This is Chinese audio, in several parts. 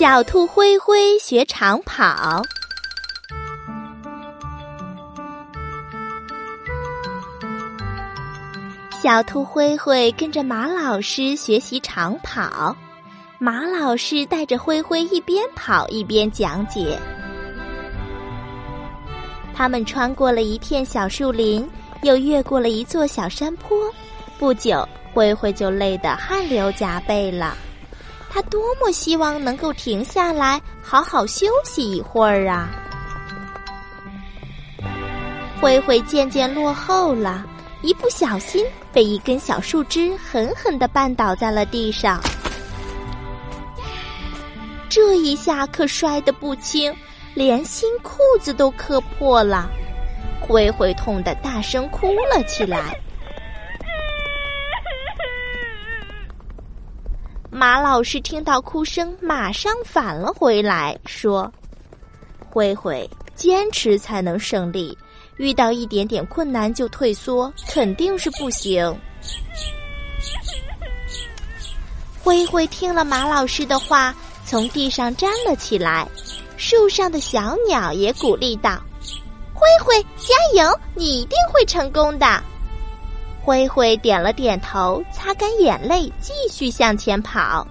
小兔灰灰学长跑。小兔灰灰跟着马老师学习长跑，马老师带着灰灰一边跑一边讲解。他们穿过了一片小树林，又越过了一座小山坡。不久，灰灰就累得汗流浃背了。他多么希望能够停下来好好休息一会儿啊！灰灰渐渐落后了，一不小心被一根小树枝狠狠的绊倒在了地上。这一下可摔得不轻，连新裤子都磕破了。灰灰痛得大声哭了起来。马老师听到哭声，马上返了回来，说：“灰灰，坚持才能胜利。遇到一点点困难就退缩，肯定是不行。”灰灰听了马老师的话，从地上站了起来。树上的小鸟也鼓励道：“灰灰，加油！你一定会成功的。”灰灰点了点头，擦干眼泪，继续向前跑。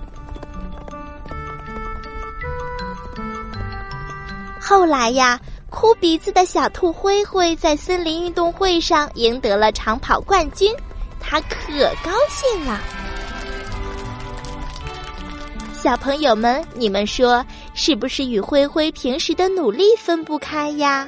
后来呀，哭鼻子的小兔灰灰在森林运动会上赢得了长跑冠军，他可高兴了。小朋友们，你们说是不是与灰灰平时的努力分不开呀？